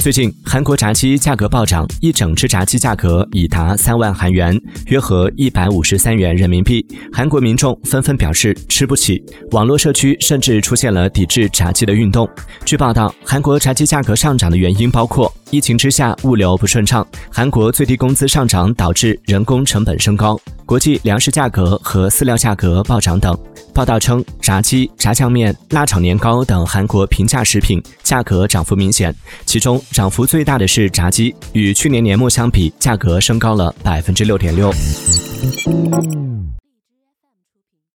最近，韩国炸鸡价格暴涨，一整只炸鸡价格已达三万韩元，约合一百五十三元人民币。韩国民众纷纷表示吃不起，网络社区甚至出现了抵制炸鸡的运动。据报道，韩国炸鸡价格上涨的原因包括疫情之下物流不顺畅，韩国最低工资上涨导致人工成本升高，国际粮食价格和饲料价格暴涨等。报道称，炸鸡、炸酱面、辣炒年糕等韩国平价食品价格涨幅明显，其中涨幅最大的是炸鸡，与去年年末相比，价格升高了百分之六点六。